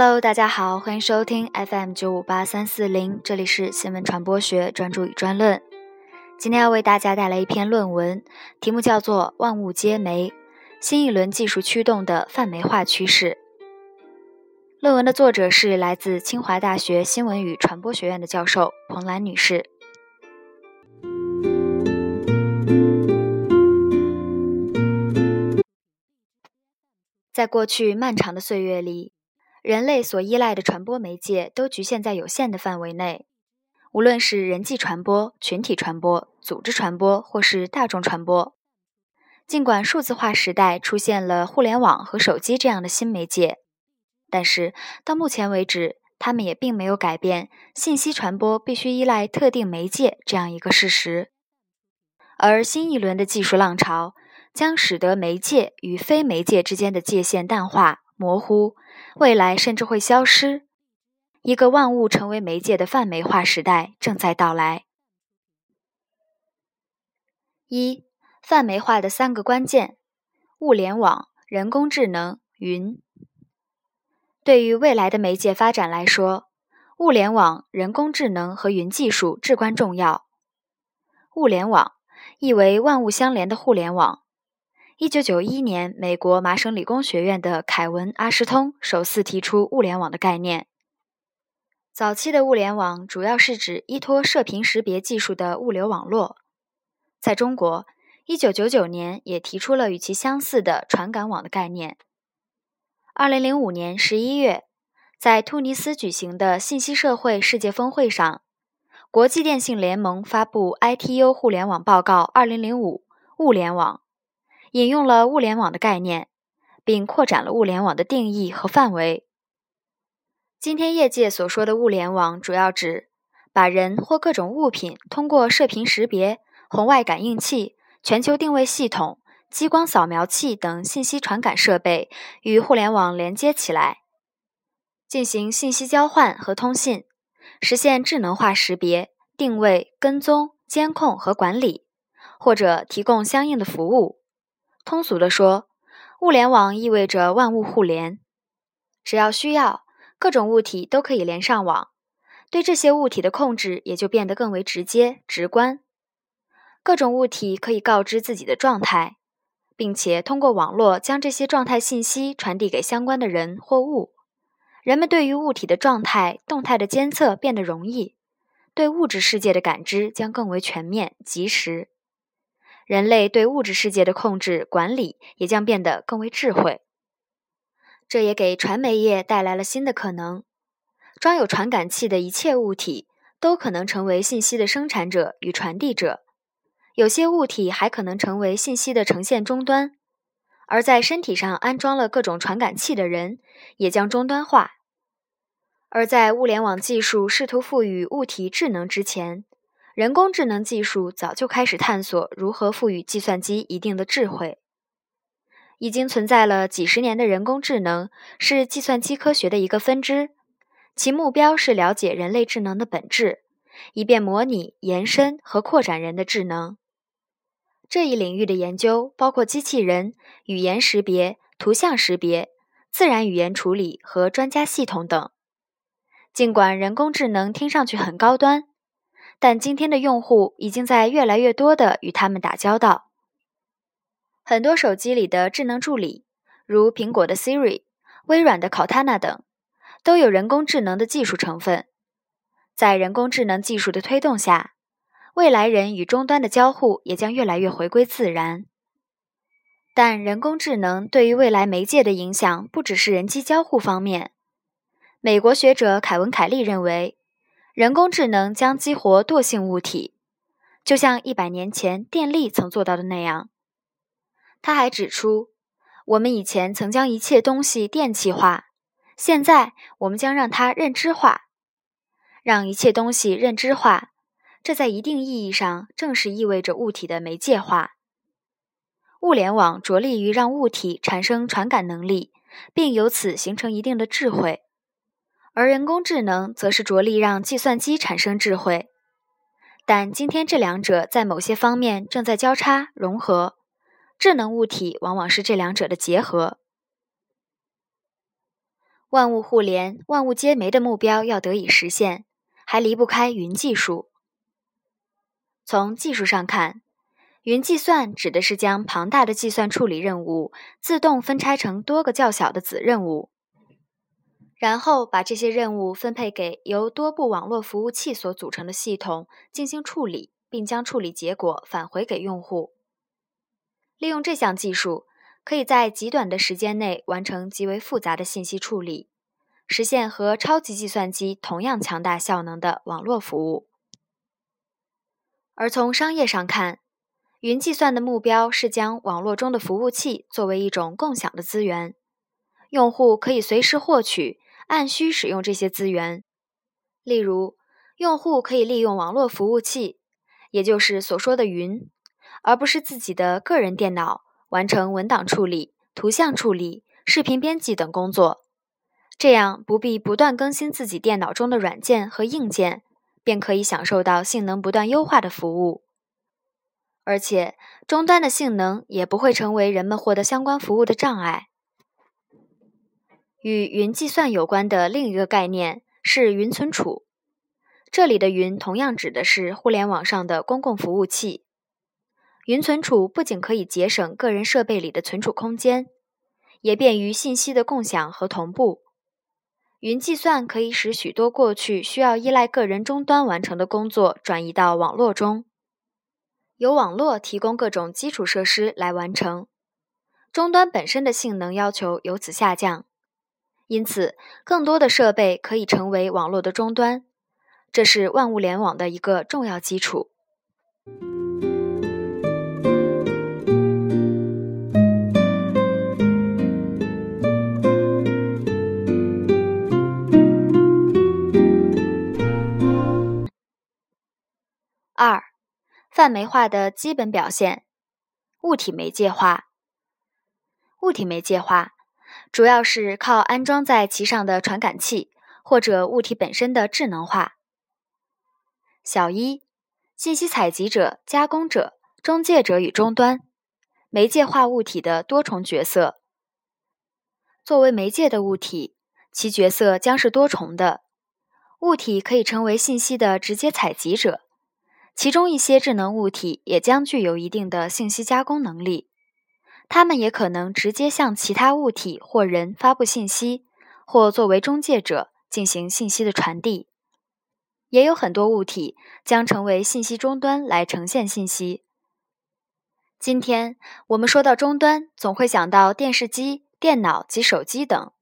Hello，大家好，欢迎收听 FM 九五八三四零，这里是新闻传播学专注与专论。今天要为大家带来一篇论文，题目叫做《万物皆媒：新一轮技术驱动的泛媒化趋势》。论文的作者是来自清华大学新闻与传播学院的教授彭兰女士。在过去漫长的岁月里，人类所依赖的传播媒介都局限在有限的范围内。无论是人际传播、群体传播、组织传播，或是大众传播，尽管数字化时代出现了互联网和手机这样的新媒介，但是到目前为止，他们也并没有改变信息传播必须依赖特定媒介这样一个事实。而新一轮的技术浪潮将使得媒介与非媒介之间的界限淡化、模糊，未来甚至会消失。一个万物成为媒介的泛媒化时代正在到来。一、泛媒化的三个关键：物联网、人工智能、云。对于未来的媒介发展来说，物联网、人工智能和云技术至关重要。物联网意为万物相连的互联网。一九九一年，美国麻省理工学院的凯文·阿什通首次提出物联网的概念。早期的物联网主要是指依托射频识别技术的物流网络。在中国，1999年也提出了与其相似的传感网的概念。2005年11月，在突尼斯举行的信息社会世界峰会上，国际电信联盟发布《ITU 互联网报告2005》物联网，引用了物联网的概念，并扩展了物联网的定义和范围。今天业界所说的物联网，主要指把人或各种物品通过射频识别、红外感应器、全球定位系统、激光扫描器等信息传感设备与互联网连接起来，进行信息交换和通信，实现智能化识别、定位、跟踪、监控和管理，或者提供相应的服务。通俗地说，物联网意味着万物互联，只要需要。各种物体都可以连上网，对这些物体的控制也就变得更为直接、直观。各种物体可以告知自己的状态，并且通过网络将这些状态信息传递给相关的人或物。人们对于物体的状态、动态的监测变得容易，对物质世界的感知将更为全面、及时。人类对物质世界的控制、管理也将变得更为智慧。这也给传媒业带来了新的可能。装有传感器的一切物体都可能成为信息的生产者与传递者，有些物体还可能成为信息的呈现终端。而在身体上安装了各种传感器的人，也将终端化。而在物联网技术试图赋予物体智能之前，人工智能技术早就开始探索如何赋予计算机一定的智慧。已经存在了几十年的人工智能是计算机科学的一个分支，其目标是了解人类智能的本质，以便模拟、延伸和扩展人的智能。这一领域的研究包括机器人、语言识别、图像识别、自然语言处理和专家系统等。尽管人工智能听上去很高端，但今天的用户已经在越来越多的与他们打交道。很多手机里的智能助理，如苹果的 Siri、微软的 Cortana 等，都有人工智能的技术成分。在人工智能技术的推动下，未来人与终端的交互也将越来越回归自然。但人工智能对于未来媒介的影响不只是人机交互方面。美国学者凯文·凯利认为，人工智能将激活惰性物体，就像一百年前电力曾做到的那样。他还指出，我们以前曾将一切东西电气化，现在我们将让它认知化。让一切东西认知化，这在一定意义上正是意味着物体的媒介化。物联网着力于让物体产生传感能力，并由此形成一定的智慧，而人工智能则是着力让计算机产生智慧。但今天这两者在某些方面正在交叉融合。智能物体往往是这两者的结合。万物互联、万物皆媒的目标要得以实现，还离不开云技术。从技术上看，云计算指的是将庞大的计算处理任务自动分拆成多个较小的子任务，然后把这些任务分配给由多部网络服务器所组成的系统进行处理，并将处理结果返回给用户。利用这项技术。可以在极短的时间内完成极为复杂的信息处理，实现和超级计算机同样强大效能的网络服务。而从商业上看，云计算的目标是将网络中的服务器作为一种共享的资源，用户可以随时获取、按需使用这些资源。例如，用户可以利用网络服务器，也就是所说的云，而不是自己的个人电脑。完成文档处理、图像处理、视频编辑等工作，这样不必不断更新自己电脑中的软件和硬件，便可以享受到性能不断优化的服务。而且，终端的性能也不会成为人们获得相关服务的障碍。与云计算有关的另一个概念是云存储，这里的“云”同样指的是互联网上的公共服务器。云存储不仅可以节省个人设备里的存储空间，也便于信息的共享和同步。云计算可以使许多过去需要依赖个人终端完成的工作转移到网络中，由网络提供各种基础设施来完成，终端本身的性能要求由此下降。因此，更多的设备可以成为网络的终端，这是万物联网的一个重要基础。二、泛媒化的基本表现：物体媒介化。物体媒介化主要是靠安装在其上的传感器或者物体本身的智能化。小一、信息采集者、加工者、中介者与终端媒介化物体的多重角色。作为媒介的物体，其角色将是多重的。物体可以成为信息的直接采集者。其中一些智能物体也将具有一定的信息加工能力，它们也可能直接向其他物体或人发布信息，或作为中介者进行信息的传递。也有很多物体将成为信息终端来呈现信息。今天我们说到终端，总会想到电视机、电脑及手机等，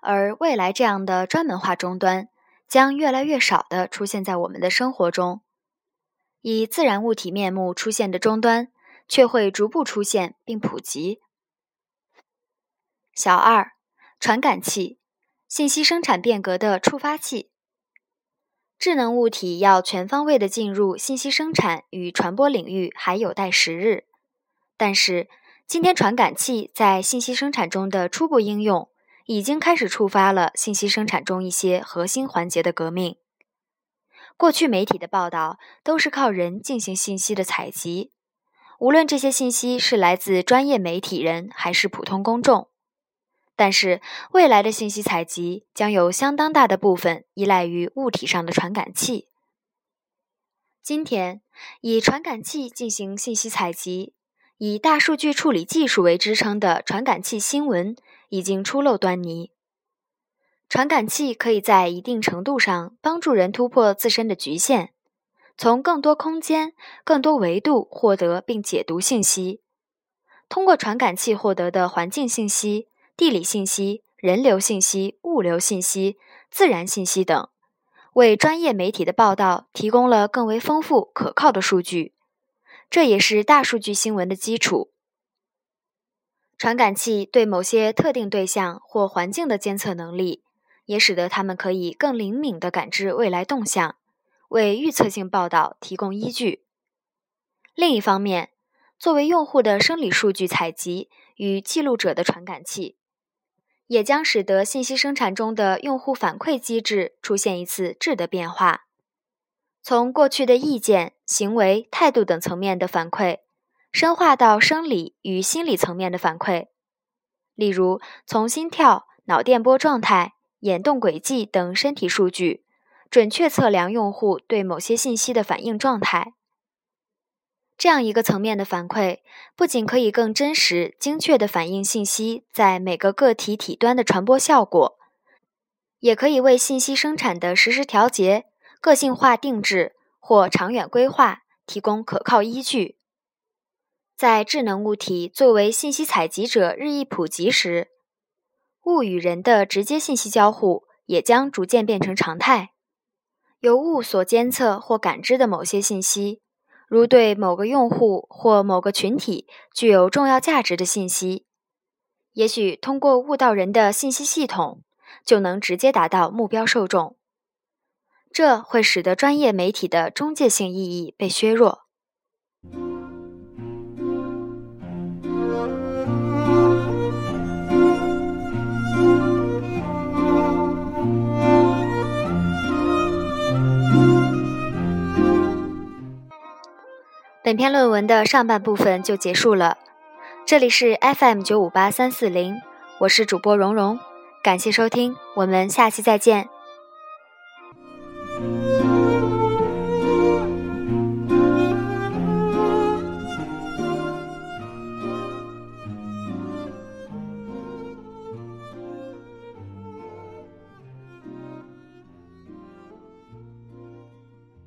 而未来这样的专门化终端将越来越少地出现在我们的生活中。以自然物体面目出现的终端，却会逐步出现并普及。小二，传感器，信息生产变革的触发器。智能物体要全方位的进入信息生产与传播领域，还有待时日。但是，今天传感器在信息生产中的初步应用，已经开始触发了信息生产中一些核心环节的革命。过去媒体的报道都是靠人进行信息的采集，无论这些信息是来自专业媒体人还是普通公众。但是未来的信息采集将有相当大的部分依赖于物体上的传感器。今天，以传感器进行信息采集、以大数据处理技术为支撑的传感器新闻已经初露端倪。传感器可以在一定程度上帮助人突破自身的局限，从更多空间、更多维度获得并解读信息。通过传感器获得的环境信息、地理信息、人流信息、物流信息、自然信息等，为专业媒体的报道提供了更为丰富可靠的数据。这也是大数据新闻的基础。传感器对某些特定对象或环境的监测能力。也使得他们可以更灵敏地感知未来动向，为预测性报道提供依据。另一方面，作为用户的生理数据采集与记录者的传感器，也将使得信息生产中的用户反馈机制出现一次质的变化，从过去的意见、行为、态度等层面的反馈，深化到生理与心理层面的反馈，例如从心跳。脑电波状态、眼动轨迹等身体数据，准确测量用户对某些信息的反应状态。这样一个层面的反馈，不仅可以更真实、精确地反映信息在每个个体体端的传播效果，也可以为信息生产的实时调节、个性化定制或长远规划提供可靠依据。在智能物体作为信息采集者日益普及时，物与人的直接信息交互也将逐渐变成常态。由物所监测或感知的某些信息。如对某个用户或某个群体具有重要价值的信息，也许通过悟道人的信息系统就能直接达到目标受众，这会使得专业媒体的中介性意义被削弱。本篇论文的上半部分就结束了。这里是 FM 九五八三四零，我是主播蓉蓉，感谢收听，我们下期再见。